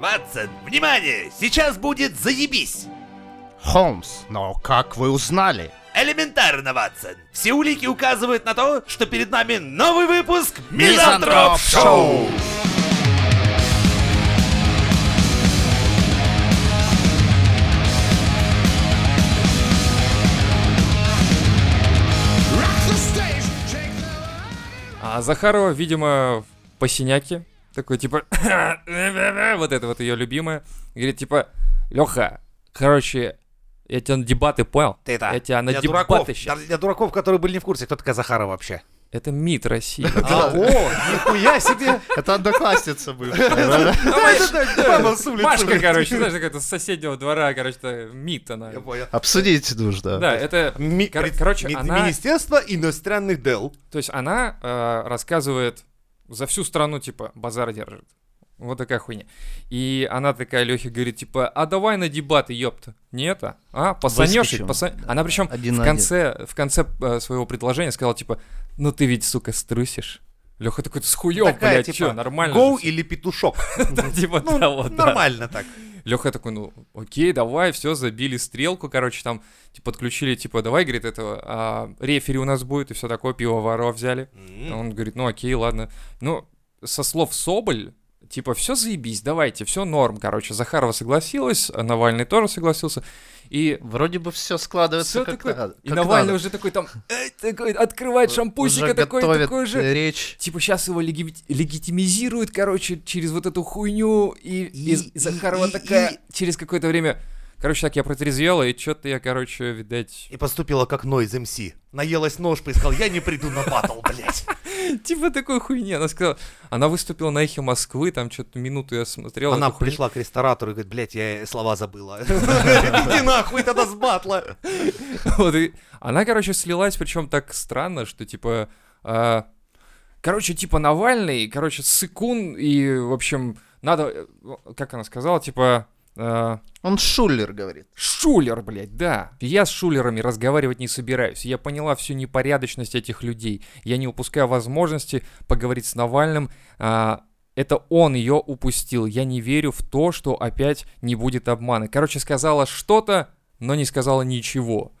Ватсон, внимание! Сейчас будет заебись! Холмс, но как вы узнали? Элементарно, Ватсон. Все улики указывают на то, что перед нами новый выпуск Мизантроп Шоу! А Захарова, видимо, по синяке. Такой, типа, вот это вот ее любимое. Говорит, типа, Леха, короче, я тебя на дебаты понял? Ты это, Я тебя на для дебаты дураков, щас. для дураков, которые были не в курсе, кто такая Захарова вообще. Это МИД России. А, о, нихуя себе! Это одноклассница улицы, Машка, короче, знаешь, какая-то с соседнего двора, короче, это МИД она. Обсудить нужно. Да, это, короче, она, Министерство иностранных дел. то есть она э, рассказывает за всю страну, типа, базар держит. Вот такая хуйня. И она такая, Лехе говорит, типа, а давай на дебаты, ёпта. Не это? А, посанешь их, Выскочим. поса- Она причем в один. конце, в конце э, своего предложения сказала, типа, ну ты ведь, сука, струсишь. Леха такой, ты с хуёв, Такая, блядь, типа, чё, нормально Гоу же всё». или петушок. Типа Ну, нормально так. Леха такой, ну, окей, давай, все, забили стрелку, короче, там, типа, подключили, типа, давай, говорит, этого, а, рефери у нас будет, и все такое, пивоваров взяли. М. Он говорит, ну, окей, ладно. Ну, со слов Соболь, типа, все заебись, давайте, все норм, короче. Захарова согласилась, а Навальный тоже согласился, и... Вроде бы все складывается Всё как такое- надо. И как Навальный надо. уже такой там, э, такой, открывает шампусика, Уже такой, такой же... речь. Типа сейчас его леги- легитимизируют, короче, через вот эту хуйню, и, и, И- и Захарова и- такая и- через какое-то время... Короче, так я протрезвела, и что-то я, короче, видать... И поступила как Нойз МС. Наелась нож, сказал, я не приду на батл, блядь. Типа такой хуйни. Она сказала... Она выступила на эхе Москвы, там что-то минуту я смотрел. Она пришла к ресторатору и говорит, блядь, я слова забыла. Иди нахуй тогда с батла. Вот, и она, короче, слилась, причем так странно, что, типа... а, короче, типа Навальный, короче, сыкун, и, в общем, надо... э, Как она сказала, типа... а, Он шулер, говорит. Шулер, блядь, да. Я с шулерами разговаривать не собираюсь. Я поняла всю непорядочность этих людей. Я не упускаю возможности поговорить с Навальным. А, это он ее упустил. Я не верю в то, что опять не будет обмана. Короче, сказала что-то, но не сказала ничего.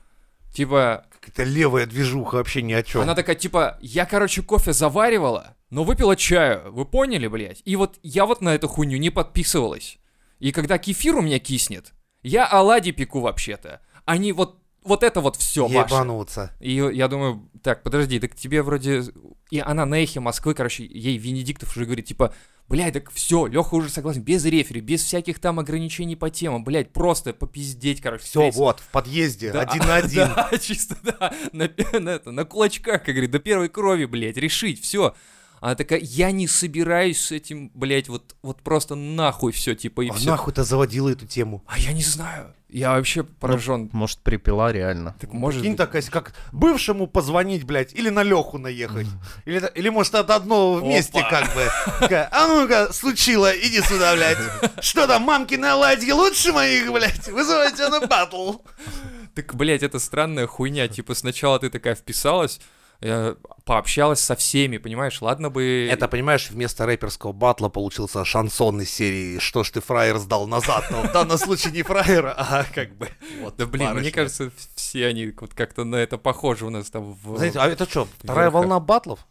Типа, Какая-то левая движуха, вообще ни о чем. она такая, типа, я, короче, кофе заваривала, но выпила чаю. Вы поняли, блядь? И вот я вот на эту хуйню не подписывалась. И когда кефир у меня киснет, я оладьи пеку вообще-то. Они вот, вот это вот все. Ебануться. И я думаю, так, подожди, так тебе вроде... И она на эхе Москвы, короче, ей Венедиктов уже говорит, типа, блядь, так все, Леха уже согласен, без рефери, без всяких там ограничений по темам, блядь, просто попиздеть, короче. Все, встретиться. вот, в подъезде, Да, один на один. Да, чисто, да. На, на это, на кулачках, как говорит, до первой крови, блядь, решить, все. Она такая, я не собираюсь с этим, блядь, вот, вот просто нахуй все, типа, и А все. нахуй-то заводила эту тему? А я не знаю. Я вообще поражен. Может, припила реально. так может быть. такая, как бывшему позвонить, блядь, или на Леху наехать. Или, или может, это одно вместе, Опа. как бы. Такая, а ну-ка, случило, иди сюда, блядь. Что там, мамкины оладьи лучше моих, блядь? Вызывайте тебя на батл. Так, блядь, это странная хуйня. Типа, сначала ты такая вписалась, э, пообщалась со всеми, понимаешь? Ладно бы... Это, понимаешь, вместо рэперского батла получился шансон из серии «Что ж ты, фраер, сдал назад?» Но в данном случае не фраера, а как бы... Вот, Да, блин, мне барышня. кажется, все они вот как-то на это похожи у нас там в... Знаете, а это что, вторая верхах. волна батлов?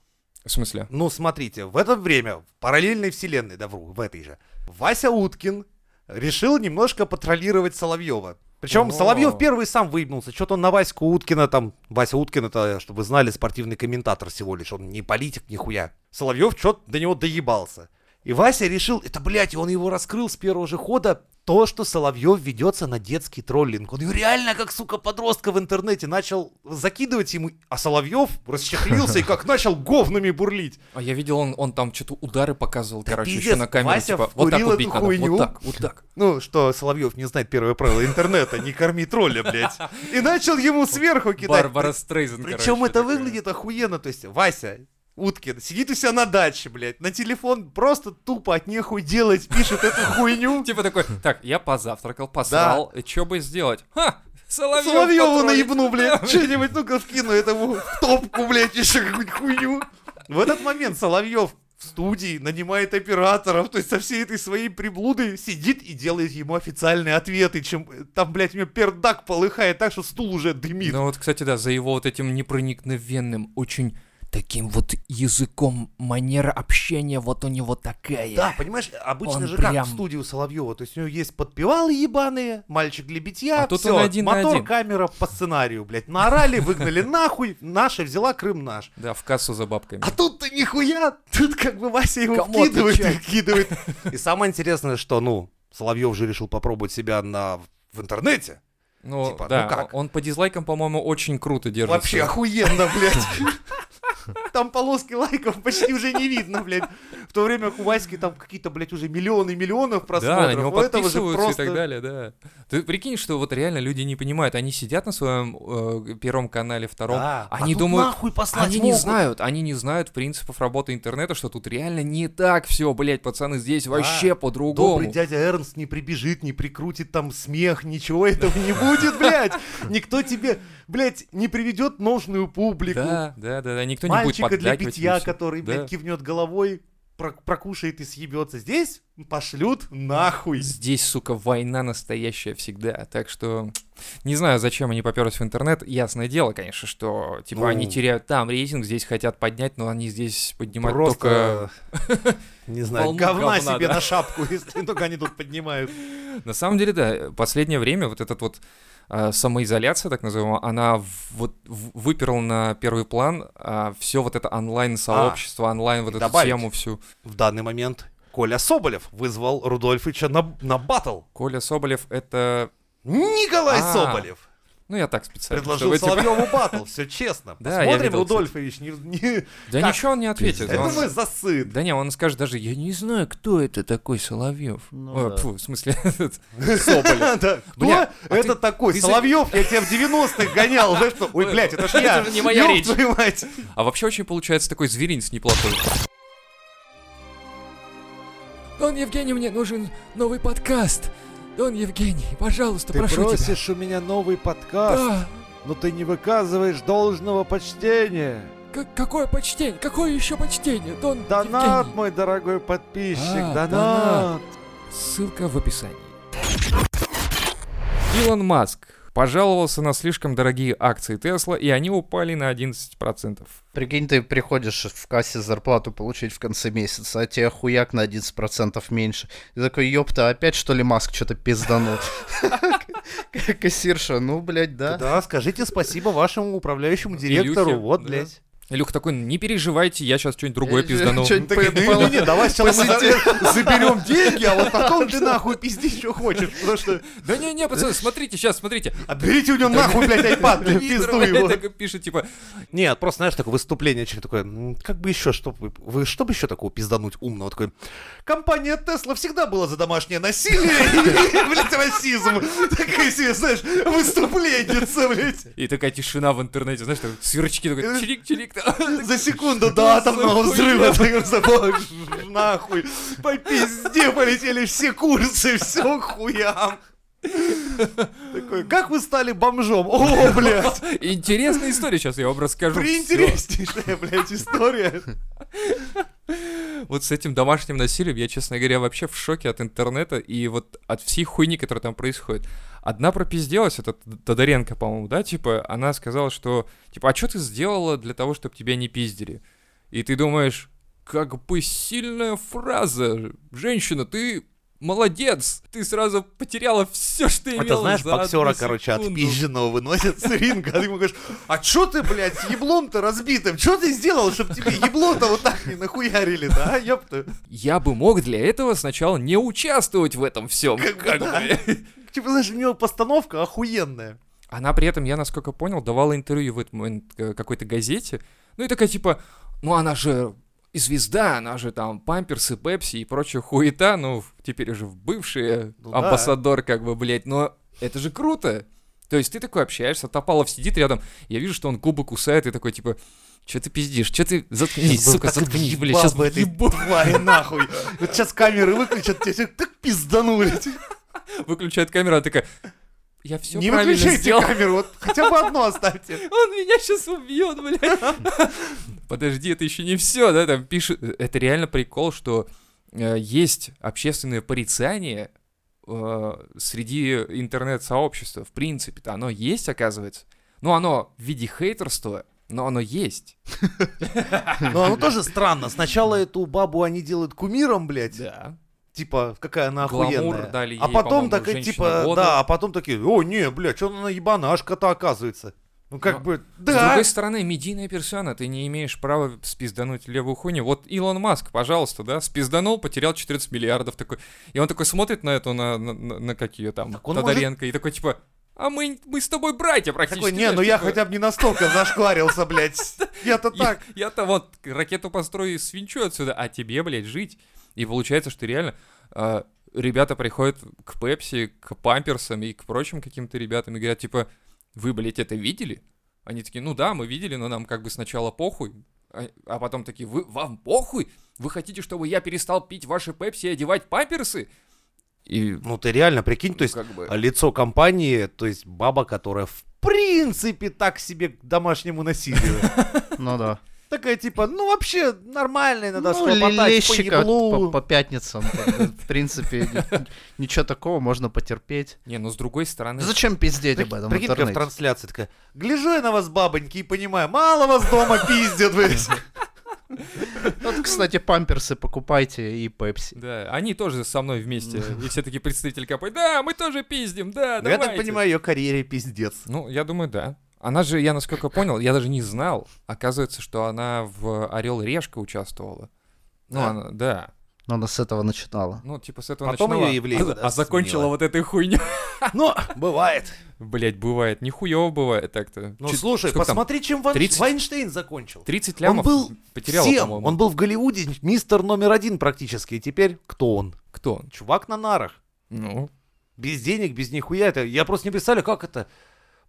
В смысле? Ну, смотрите, в это время, в параллельной вселенной, да вру, в этой же, Вася Уткин решил немножко патрулировать Соловьева. Причем О. Соловьев первый сам выебнулся. Что-то он на Ваську Уткина там... Вася Уткин, это, чтобы вы знали, спортивный комментатор всего лишь. Он не политик, нихуя. Соловьев что-то до него доебался. И Вася решил, это, блядь, он его раскрыл с первого же хода, то, что Соловьев ведется на детский троллинг. Он его реально, как, сука, подростка в интернете начал закидывать ему, а Соловьев расчехлился и как начал говнами бурлить. А я видел, он, он там что-то удары показывал, Да короче, пиздец, еще на камеру, Вася типа, вот так вкурил вот эту бить надо, хуйню. вот так, вот так. Ну, что Соловьев не знает первое правило интернета, не корми тролля, блядь. И начал ему сверху кидать. Барбара Стрейзен, Причем это выглядит охуенно, то есть Вася Уткин сидит у себя на даче, блядь, на телефон просто тупо от нехуй делать, пишет эту хуйню. Типа такой, так, я позавтракал, посрал, что бы сделать? Ха, Соловьев Соловьеву наебну, блядь, что-нибудь, ну-ка вкину этому в топку, блядь, еще какую-нибудь хуйню. В этот момент Соловьев в студии, нанимает операторов, то есть со всей этой своей приблудой сидит и делает ему официальные ответы, чем там, блядь, у него пердак полыхает так, что стул уже дымит. Ну вот, кстати, да, за его вот этим непроникновенным, очень таким вот языком, манера общения вот у него такая. Да, понимаешь, обычно Он же прям- как в студии у Соловьева, то есть у него есть подпевалы ебаные, мальчик для битья, А тут всё, он один мотор, один. камера по сценарию, блядь, наорали, выгнали нахуй, наша взяла, Крым наш. Да, в кассу за бабками. А тут-то нихуя, тут как бы Вася его Кому вкидывает, вкидывает. И самое интересное, что, ну, Соловьев же решил попробовать себя на в интернете. Ну, типа, да, ну как? он по дизлайкам, по-моему, очень круто держится. Вообще охуенно, блядь. Там полоски лайков почти уже не видно, блядь. В то время у Васьки там какие-то, блядь, уже миллионы миллионов Да, на просмотров. него подписываются просто... и так далее, да. Ты прикинь, что вот реально люди не понимают, они сидят на своем э, первом канале, втором, Да, а они тут думают, нахуй послать они не могут. знают, они не знают принципов работы интернета, что тут реально не так все, блядь, пацаны, здесь вообще по-другому. Добрый дядя Эрнст не прибежит, не прикрутит там смех, ничего этого не будет, блядь. Никто тебе, блядь, не приведет нужную публику. Да, да, да, да, никто не будет Мальчика для питья, который, Да. блядь, кивнет головой, про- прокушает и съебется. Здесь пошлют нахуй. Здесь, сука, война настоящая всегда. Так что не знаю, зачем они поперлись в интернет. Ясное дело, конечно, что типа Ну. они теряют там рейтинг, здесь хотят поднять, но они здесь поднимают только. Просто, не знаю, говна себе на шапку, если только они тут поднимают. На самом деле, да, последнее время вот этот вот самоизоляция, так называемая, она вот выперла на первый план все вот это онлайн-сообщество, онлайн вот эту тему всю. В данный момент Коля Соболев вызвал Рудольфича на, на батл. Коля Соболев — это... Николай А, Соболев Ну, я так специально. предложил чтобы, типа, Соловьеву батл, все честно. Да, Посмотрим, видел. Рудольфович, не, не- Да Как? ничего он не ответит. Пиздец. он- это мы засыт. Да не, он скажет даже, я не знаю, кто это такой Соловьев. Ну Ой, да. фу, в смысле, этот Соболев. Кто а это такой? Соловьев, я тебя в 90-х гонял. Знаешь что? Ой, блядь, это ж это я. же не моя речь. А вообще очень получается такой зверинец неплохой. Дон Евгений, мне нужен новый подкаст. Дон Евгений, пожалуйста, Ты прошу тебя. просишь у меня новый подкаст, Да, но ты не выказываешь должного почтения. К- какое почтение? Какое еще почтение, Дон Донат, Евгений? мой дорогой подписчик, А, донат. донат. Ссылка в описании. Илон Маск пожаловался на слишком дорогие акции Тесла, и они упали на 11%. Прикинь, ты приходишь в кассе зарплату получить в конце месяца, а тебе хуяк на 11% меньше. Ты такой, ёпта, опять что ли Маск что-то пизданул? Кассирша, ну, блядь, да. Да, скажите спасибо вашему управляющему директору. Вот, блядь. Илюх такой, не переживайте, я сейчас что-нибудь другое Я пиздану. не-не-не, давай сначала мы заберем деньги, а вот потом ты нахуй пизди, что хочешь. Потому что Да не-не, пацаны, смотрите, сейчас, смотрите. отберите у него нахуй, блядь, айпад, пизду его. так пишет, типа, Нет, просто, знаешь, такое выступление, человек такой, «М, как бы еще, что вы, что бы еще такого пиздануть умного? Такой, компания Тесла всегда была за домашнее насилие и, блядь, расизм. Такая себе, знаешь, выступление, блядь. и такая тишина в интернете, знаешь, сверчки, такой, чирик-чирик. За секунду до атомного взрыва, нахуй. По пизде полетели все курсы, все хуям. Такой, как вы стали бомжом? О, блядь, Интересная история, сейчас я вам расскажу. приинтереснейшая, блядь, история. Вот с этим домашним насилием я, честно говоря, вообще в шоке от интернета и вот от всей хуйни, которая там происходит. Одна пропизделась, это Тодоренко, по-моему, да, типа, она сказала, что, типа, а что ты сделала для того, чтобы тебя не пиздили? И ты думаешь, как бы сильная фраза. Женщина, ты молодец, ты сразу потеряла все, что имела Это знаешь, за боксера, короче, от секунду». пизженого выносят с ринга, а ты ему говоришь, а чё ты, блядь, с еблом-то разбитым? Чё ты сделал, чтобы тебе ебло-то вот так не нахуярили-то, а, ёпта? Я бы мог для этого сначала не участвовать в этом всем. Как бы, да. Типа, знаешь, у него постановка охуенная. Она при этом, я насколько понял, давала интервью в этот момент э, какой-то газете. Ну и такая типа, ну она же и звезда, она же там памперсы, пепси и прочая хуета, ну теперь уже в бывший Ну да. амбассадор как бы, блядь, но это же круто. То есть ты такой общаешься, Топалов сидит рядом, я вижу, что он губы кусает и такой типа, что ты пиздишь, что ты, заткнись, Был сука, заткнись, блядь, сейчас бы этой твари нахуй. Вот сейчас камеры выключат, всех так пизданули. выключает камеру, она такая, я все Не правильно выключайте сделал. камеру, вот хотя бы одну оставьте. Он меня сейчас убьет, блядь. подожди, это еще не все, да, там пишут, это реально прикол, что э, есть общественное порицание э, среди интернет-сообщества, в принципе-то оно есть, оказывается. Ну, оно в виде хейтерства, но оно есть. Но оно тоже странно. Сначала эту бабу они делают кумиром, блядь. Да. Типа, какая она Гламур охуенная. дали а ей, потом по-моему, такая, «Женщина типа, года». да, а потом такие, о, не, блядь, что она ебанашка-то оказывается. Ну, как Ну, бы, С да. другой стороны, медийная персона, ты не имеешь права спиздануть левую хуйню. Вот Илон Маск, пожалуйста, да, спизданул, потерял 14 миллиардов такой. И он такой смотрит на эту, на, на, на- на как ее там, Так Тодоренко, и такой, типа, а мы, мы с тобой братья практически. Такой, не, ну знаешь, я типа, хотя бы не настолько зашкварился, блядь. Я-то так. Я-то вот ракету построю и свинчу отсюда, а тебе, блядь, жить. И получается, что реально а, ребята приходят к Пепси, к Памперсам и к прочим каким-то ребятам и говорят, типа, вы, блядь, это видели? Они такие, ну да, мы видели, но нам как бы сначала похуй. А, а потом такие, вы, вам похуй? Вы хотите, чтобы я перестал пить ваши Пепси и одевать памперсы? И Ну ты реально прикинь, то есть как бы... лицо компании, то есть баба, которая в принципе так себе к домашнему насилию. Ну да. Такая типа, ну вообще нормально, иногда Ну, схлопотать по лещика по, еблу. по пятницам. В принципе, ни- ничего такого, можно потерпеть. Не, ну с другой стороны... Зачем пиздеть об этом прикинь, в трансляции такая, гляжу я на вас, бабоньки, и понимаю, мало вас дома пиздят, блядь. Кстати, памперсы покупайте и пепси. Да, они тоже со мной вместе. И все такие представители копают. Да, мы тоже пиздим, да, Ну, я так давайте». понимаю, ее карьере пиздец. Ну, я думаю, да. Она же, я насколько понял, я даже не знал. Оказывается, что она в Орел и Решка участвовала. Ну, Да? она, да. Но она с этого начинала. Ну, типа с этого Потом начинала, её Ивлеева, а, да, а закончила вот этой хуйню. Ну, бывает. Блять, бывает. Нихуево бывает так-то. Ну, Чё- слушай, сколько там? посмотри, чем Ван- 30? Вайнштейн закончил. 30 Он лямов был потеряла, Всем. Он был в Голливуде мистер номер один практически. И теперь кто он? Кто он? Чувак на нарах. Ну, Без денег, без нихуя. Это, я просто не представляю, как это...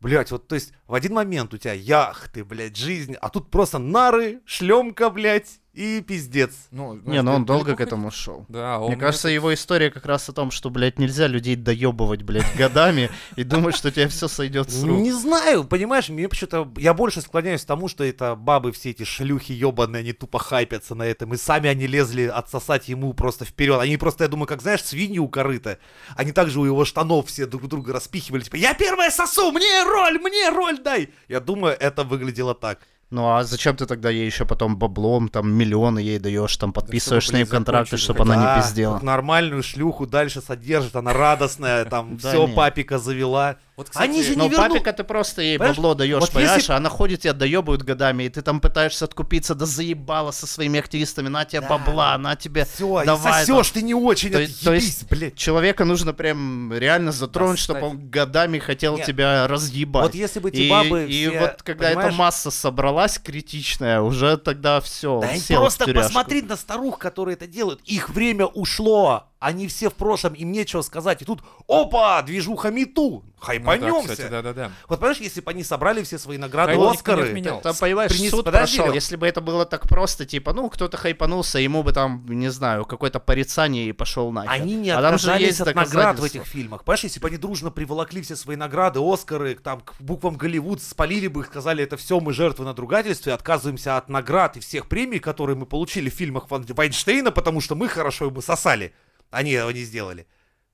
Блять, вот, то есть, в один момент у тебя яхты, блядь, жизнь, а тут просто нары, шлемка, блядь, и пиздец. ну, Не, знаешь, ну он далеко долго к этому шел. Да, он Мне кажется, его история как раз о том, что, блядь, нельзя людей доебывать, блядь, годами и думать, что у тебя все сойдет с рук. Не знаю, понимаешь, мне почему-то... Я больше склоняюсь к тому, что это бабы, все эти шлюхи ебаные, они тупо хайпятся на этом, и сами они лезли отсосать ему просто вперед. Они просто, я думаю, как, знаешь, свиньи у корыта. Они также у его штанов все друг друга распихивали, типа, я первая сосу, мне роль, мне роль дай. Я думаю, это выглядело так. Ну а зачем ты тогда ей еще потом баблом, там, миллионы ей даешь, там, подписываешь с чтобы, ней блядь, контракты, закончили чтобы она не пиздела. нормальную шлюху дальше содержит, она радостная, там, все папика завела. Вот, кстати, Они же Но не вернут. папика ты просто ей Понимаешь, бабло даешь, вот понимаешь, если- она ходит тебя доебывают годами, и ты там пытаешься откупиться, да заебала со своими активистами, на тебе Да. бабла, на тебе... Все, и давай, сосешь ты не очень, То, отъебись, то есть блядь. человека нужно прям реально затронуть, Достать. чтобы он годами хотел Нет. тебя разъебать. Вот если бы эти и, бабы и все, вот когда эта понимаешь, масса собралась критичная, уже тогда все, Да и просто посмотри на старух, которые это делают. Их время ушло. Они все в прошлом, им нечего сказать. И тут, опа, движуха мету. ну да, Хайпанемся. кстати, да-да-да. Вот понимаешь, если бы они собрали все свои награды, Хайп никто не Оскары. отменял. Там, понимаешь, Принес- суд подожди, прошел. Лёх. Если бы это было так просто, типа, ну, кто-то хайпанулся, ему бы там, не знаю, какое-то порицание и пошел нахер. Они не а там отказались от наград в этих фильмах. Понимаешь, если бы они дружно приволокли все свои награды, Оскары, там, к буквам Голливуд, спалили бы их, сказали, это все мы жертвы надругательства, отказываемся от наград и всех премий, которые мы получили в фильмах Вайнштейна, потому что мы хорошо его сосали. Они этого не сделали.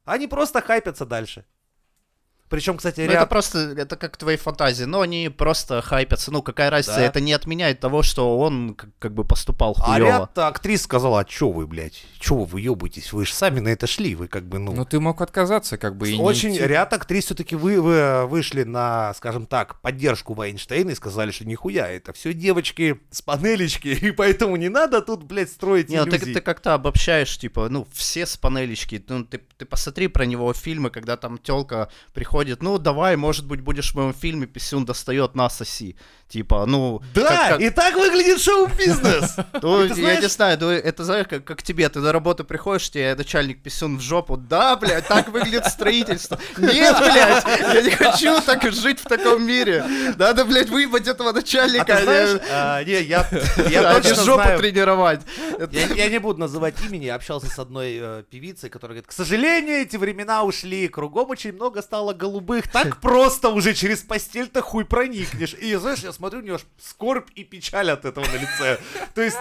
Они просто хайпятся дальше. Причем, кстати, Ну, ряд... это просто, это как твои фантазии, но они просто хайпятся. Ну, какая разница, Да. это не отменяет того, что он как, как бы поступал А хуёво. ряд актрис сказала, а чё вы, блядь, чё вы ёбаетесь, вы же сами на это шли, вы как бы, ну... Ну, ты мог отказаться, как бы, и не Очень идти. ряд актрис все-таки вы, вы вышли на, скажем так, поддержку Вайнштейна и сказали, что нихуя, это все девочки с панелечки, и поэтому не надо тут, блядь, строить Не, ну ты, иллюзий. ты как-то обобщаешь, типа, ну, все с панелечки. Ну, ты, ты посмотри про него фильмы, когда там телка приходит, ну, давай, может быть, будешь в моем фильме, писюн достает, на, соси. Типа, ну... Да, как- как- и так выглядит шоу-бизнес. Ну, я не знаю, ну, это, знаешь, как, тебе, ты на работу приходишь, тебе начальник писюн в жопу, да, блядь, так выглядит строительство. Нет, блядь, я не хочу так жить в таком мире. Надо, блядь, выебать этого начальника, а не- а, не, я, я точно жопу тренировать. Я, не буду называть имени, я общался с одной э, певицей, которая говорит, к сожалению, эти времена ушли, кругом очень много стало голубых, так просто уже через постель-то хуй проникнешь. И, знаешь, я смотрю, у него скорбь и печаль от этого на лице. То есть,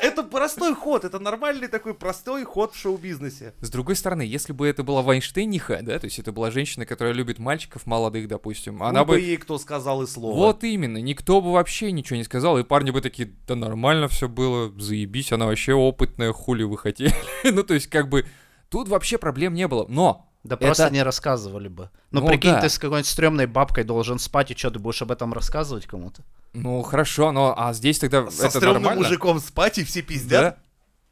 это простой ход, это нормальный такой простой ход в шоу-бизнесе. С другой стороны, если бы это была Вайнштейниха, да, то есть это была женщина, которая любит мальчиков молодых, допустим, она Ну бы... ей кто сказал и слово. Вот именно, никто бы вообще ничего не сказал, и парни бы такие, да нормально все было, заебись, она вообще опытная, хули вы хотели. ну, то есть, как бы, тут вообще проблем не было, но... Да просто Это- не рассказывали бы. Ну, Ну прикинь, да. ты с какой-нибудь стрёмной бабкой должен спать, и что, ты будешь об этом рассказывать кому-то? Ну, хорошо, но а здесь тогда Со это стрёмным нормально? мужиком спать и все Да? пиздят.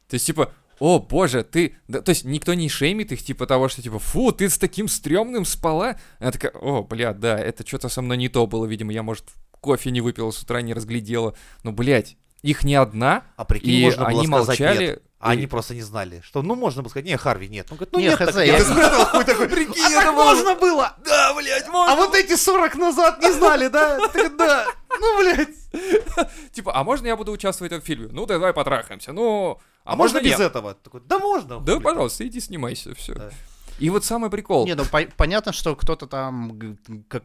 То есть, типа, о, боже, ты... да, то есть никто не шеймит их, типа того, что, типа, фу, ты с таким стрёмным спала? Она такая, о, бля, да, это что-то со мной не то было, видимо, я, может, кофе не выпила с утра, не разглядела. Ну, блядь, их не одна, А прикинь, и можно было они сказать молчали. нет. А они просто не знали, что, ну, можно было сказать, не, Харви, нет. Он говорит, ну, Не, нет, хз, так я-. Ты такой, Прикинь, а так можно было? Да, блядь, можно. А вот эти 40 назад не знали, да? Да. Ну, блядь. Типа, а можно я буду участвовать в этом фильме? Ну, давай потрахаемся. Ну, А можно без этого? Такой, да можно. Да, пожалуйста, иди снимайся, все. И вот самый прикол. Не, ну по- понятно, что кто-то там,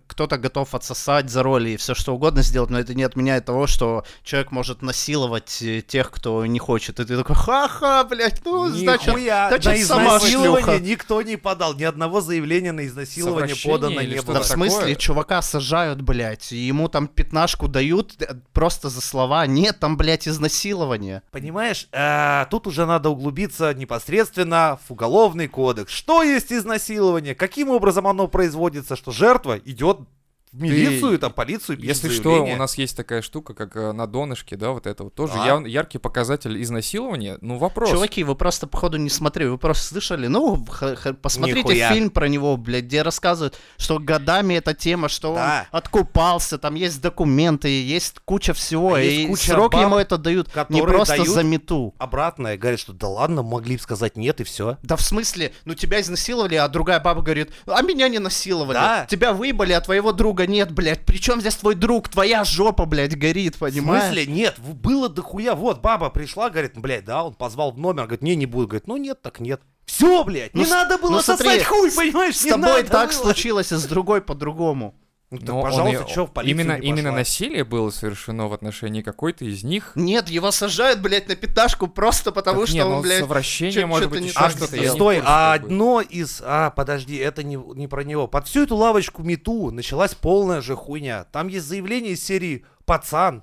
кто-то готов отсосать за роли и все что угодно сделать, но это не отменяет того, что человек может насиловать э, тех, кто не хочет. И ты такой, ха-ха, блядь, ну, значит, Нихуя, значит, на сама изнасилование шлюха. никто не подал. Ни одного заявления на изнасилование подано не что-то Да было. в смысле, такое? чувака сажают, блядь, и ему там пятнашку дают э, просто за слова. Нет, там, блядь, изнасилование. Понимаешь, э, тут уже надо углубиться непосредственно в уголовный кодекс. Что есть изнасилование? Каким образом оно производится? Что жертва идет в милицию, там, полицию, пишет Если что, у нас есть такая штука, как э, на донышке, да, вот это вот тоже Да. яв- яркий показатель изнасилования. Ну, вопрос. Чуваки, вы просто, походу, не смотрели, вы просто слышали, ну, х- х- посмотрите Нихуя. фильм про него, блядь, где рассказывают, что годами эта тема, что Да. он откупался, там есть документы, есть куча всего, А и есть куча срок баб, ему это дают не просто дают- за мету. Обратное, говорят, что да ладно, могли бы сказать нет и все. Да в смысле, ну тебя изнасиловали, а другая баба говорит, а меня не насиловали. Да. Тебя выебали, а твоего друга нет, блядь. При чем здесь твой друг? Твоя жопа, блядь, горит, В понимаешь? смысле? Нет, в- было дохуя. Вот, баба пришла, говорит, блядь, да, он позвал в номер, говорит, не, не буду. Говорит, ну нет, так нет. Все, блядь, Ну не с- надо было ну сосать смотри, хуй, понимаешь? С тобой так было. случилось, а с другой по-другому. Ну, так, Но он пожалуйста, и- что в полицию именно, не именно пошла? насилие было совершено в отношении какой-то из них. Нет, его сажают, блядь, на пяташку просто потому, Так что не, он, блядь... совращение, может быть, еще что-то. в Стой, а одно из... А, подожди, это не, не про него. Под всю эту лавочку Мету началась полная же хуйня. Там есть заявление из серии «Пацан,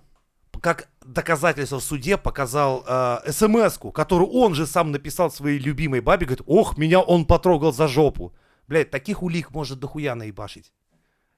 как доказательство в суде показал э, смс-ку, которую он же сам написал своей любимой бабе, говорит, ох, меня он потрогал за жопу. Блядь, таких улик может дохуя наебашить.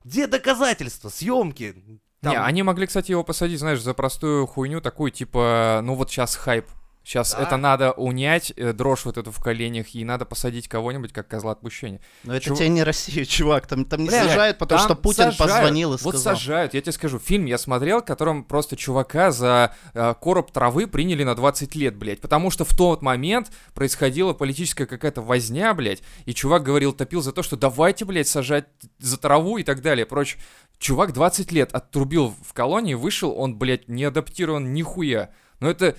Где доказательства, съемки? Там- Не, они могли, кстати, его посадить, знаешь, за простую хуйню, такую, типа, ну вот сейчас хайп. Сейчас Да. это надо унять, э, дрожь вот эту в коленях, и надо посадить кого-нибудь как козла отпущения. Но это Чув- тебе не Россия, чувак. Там, там не Блядь, сажают, потому Там что Путин сажают. позвонил и Вот сказал. сажают, я тебе скажу, фильм я смотрел, в котором просто чувака за э, короб травы приняли на 20 лет, блядь, потому что в тот момент происходила политическая какая-то возня, блядь, и чувак говорил, топил за то, что давайте, блядь, сажать за траву и так далее, прочь. Чувак 20 лет отрубил в колонии, вышел, он, блядь, не адаптирован нихуя. Но это,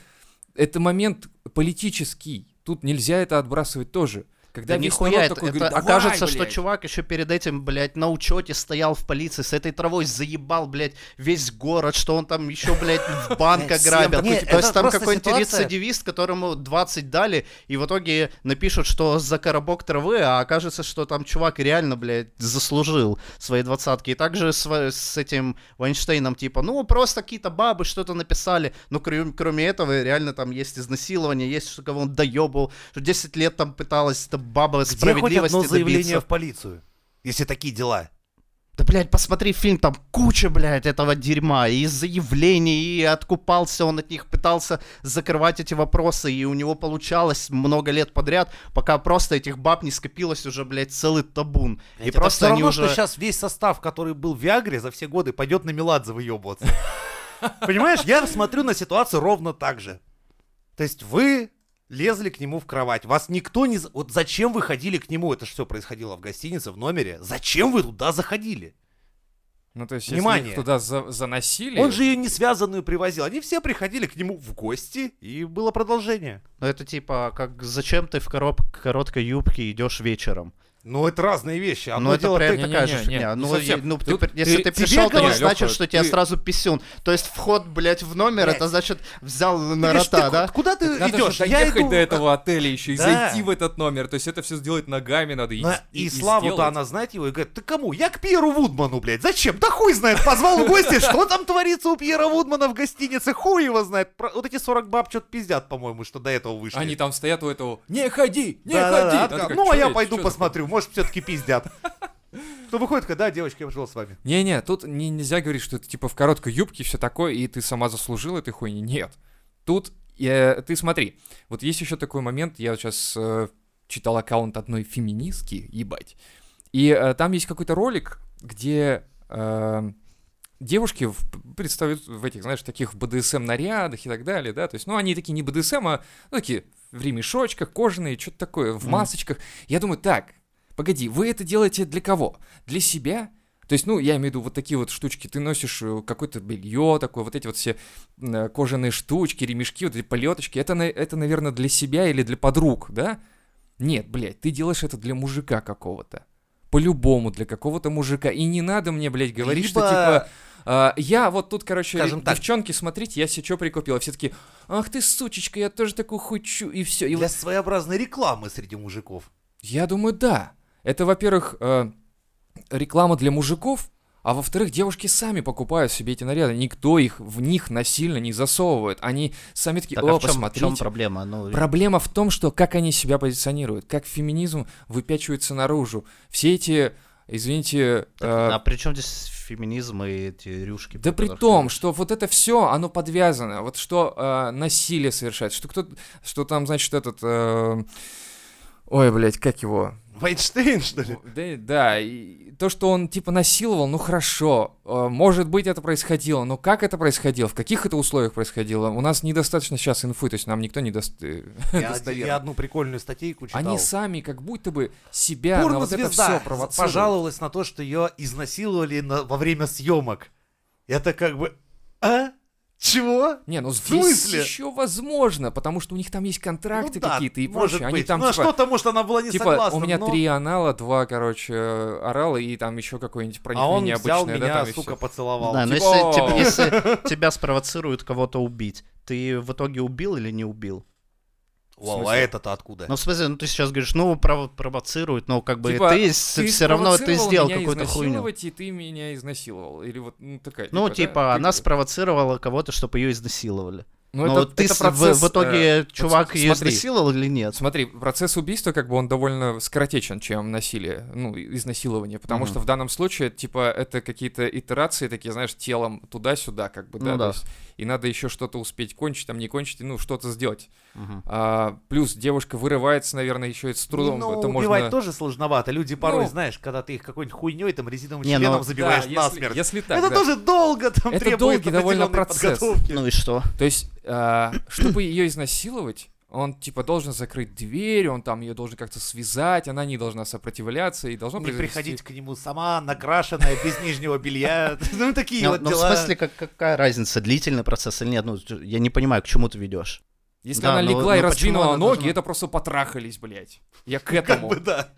это момент политический, тут нельзя это отбрасывать тоже. Когда Да нихуя, это, такой это говорит, «Давай, окажется, что блядь». чувак еще перед этим, блядь, на учете стоял в полиции с этой травой, заебал, блядь, весь город, что он там еще, блядь, в банк ограбил. То есть там какой-нибудь рецидивист, которому 20 дали, и в итоге напишут, что за коробок травы, а окажется, что там чувак реально, блядь, заслужил свои двадцатки. И также с, этим Вайнштейном, типа, ну, просто какие-то бабы что-то написали, но кроме, кроме этого реально там есть изнасилование, есть, что кого он доебал, что 10 лет там пыталась эта баба Где хоть справедливости одно заявление добиться. в полицию? Если такие дела. Да, блядь, посмотри фильм, там куча, блядь, этого дерьма, и заявлений, и откупался он от них, пытался закрывать эти вопросы, и у него получалось много лет подряд, пока просто этих баб не скопилось уже, блядь, целый табун. И Это просто они равно, уже... что сейчас весь состав, который был в Виагре за все годы, пойдет на Меладзе выебываться. Понимаешь, я смотрю на ситуацию ровно так же. То есть вы лезли к нему в кровать, вас никто не... за- Вот зачем вы ходили к нему? Это же все происходило в гостинице, в номере. Зачем вы туда заходили? Ну, то есть, Внимание. если их туда за- заносили... Он же ее не связанную привозил. Они все приходили к нему в гости, и было продолжение. Ну, это типа, как зачем ты в короб... короткой юбке идешь вечером? Ну, это разные вещи. Одно Ну, это дело, прям ты- такая же Не-не-не, фигня. не Ну, совсем. ну, ты Тут если ты- ты пришел, то не значит, что тебя ты- сразу писюн. То есть вход, блядь, в номер, Блядь. это значит взял на рота, ты да? ку- Куда ты Надо идешь? же Я доехать иду- до этого отеля еще и Да. зайти в этот номер. То есть это все сделать ногами надо. И, На- и- И, и Славу-то она знает его и говорит, ты кому? Я к Пьеру Вудману, блядь. Зачем? Да хуй знает. Позвал в гости, что там творится у Пьера Вудмана в гостинице, хуй его знает. Про- Вот эти 40 баб что-то пиздят, по-моему, что до этого вышли. Они там стоят у этого. Не ходи, не ходи. Ну, а «Чё я пойду посмотрю, может, все-таки пиздят. Кто выходит, такая, да, девочки, я пошел с вами. Не-не, тут не- нельзя говорить, что это типа в короткой юбке все такое, и ты сама заслужила этой хуйни. Нет. Тут э, ты смотри, вот есть еще такой момент, я сейчас читал аккаунт одной феминистки, ебать, и э, там есть какой-то ролик, где э, девушки в- представят в этих, знаешь, таких БДСМ нарядах и так далее, да, то есть, ну, они такие не БДСМ, а ну, такие в ремешочках, кожаные, что-то такое, в масочках. Я думаю, так, погоди, вы это делаете для кого? Для себя? То есть, ну, я имею в виду вот такие вот штучки, ты носишь э, какое-то белье такое, вот эти вот все э, кожаные штучки, ремешки, вот эти полеточки, это, это, наверное, для себя или для подруг, да? Нет, блядь, ты делаешь это для мужика какого-то. По-любому для какого-то мужика. И не надо мне, блядь, говорить, что Либо- типа... а, я вот тут, короче, Скажем так. девчонки, смотрите, я себе что прикупила. Все таки ах ты сучечка, я тоже такую хочу, и все. И Для вот своеобразной рекламы среди мужиков. я думаю, да. Это, во-первых, э, реклама для мужиков, а во-вторых, девушки сами покупают себе эти наряды. Никто их в них насильно не засовывает. Они сами такие, Так, о, а в чем, посмотрите. проблема? Ну, Проблема в том, что как они себя позиционируют, как феминизм выпячивается наружу. Все эти, извините, так, э, а при чем здесь феминизм и эти рюшки? да при том, что вот это все, оно подвязано. Вот что э, насилие совершается, что кто, что там, значит, этот, э, ой, блядь, как его? Вайнштейн, что ли? Да, да, и то, что он типа насиловал, ну хорошо, э, может быть это происходило, но как это происходило, в каких это условиях происходило, у нас недостаточно сейчас инфы, то есть нам никто не даст э, Я, я одну прикольную статейку читал. Они сами как будто бы себя на вот это все провоцируют. пожаловалась на то, что ее изнасиловали на- во время съемок. Это как бы... А? Чего? Не, ну В здесь смысле? еще возможно, потому что у них там есть контракты Ну да, какие-то и может прочее. Они быть. там ну, а типа, что-то, может, она была не типа согласна. у меня но- три анала, два, короче, орала и там еще какой-нибудь А проникновение он взял необычное, да, меня, там и сука, поцеловал. Да, но Типа- если, тебя- если тебя спровоцируют кого-то убить, ты в итоге убил или не убил? Вау, а это-то откуда? Ну, в смысле, ну ты сейчас говоришь, ну, прово- провоцируют, но как бы Типа, ты, все равно ты сделал какую-то хуйню. и ты меня изнасиловал. Или вот ну, такая. Ну, да, типа, как она бы. спровоцировала кого-то, чтобы ее изнасиловали. Ну, Но это, ты это с- в- процесс, в, итоге э, чувак вот ее смотри, изнасиловал или нет? Смотри, процесс убийства, как бы он довольно скоротечен, чем насилие, ну, изнасилование, потому Мгм. что в данном случае, типа, это какие-то итерации такие, знаешь, телом туда-сюда, как бы, да, Ну то да. есть, и надо еще что-то успеть кончить, там, не кончить, ну, что-то сделать. Мгм. А, плюс девушка вырывается, наверное, еще и с трудом, Ну, это убивать можно... тоже сложновато. Люди порой, Ну. знаешь, когда ты их какой-нибудь хуйней, там, резиновым Не, ну, членом да, забиваешь Да, если- насмерть. Если, так, это да. тоже долго там Это требует долгий довольно процесс. подготовки. Ну и что? То есть, а, чтобы ее изнасиловать, он типа должен закрыть дверь, он там ее должен как-то связать, она не должна сопротивляться и должно Не произойти- приходить к нему сама, накрашенная, без нижнего белья. Ну, такие Ну, вот ну, в дела. смысле, как- какая разница, длительный процесс или нет? Ну, я не понимаю, к чему ты ведешь. Если Да, она но- легла и но почему раздвинула ноги, должна- это просто потрахались, блядь. Я к Как этому. бы, да.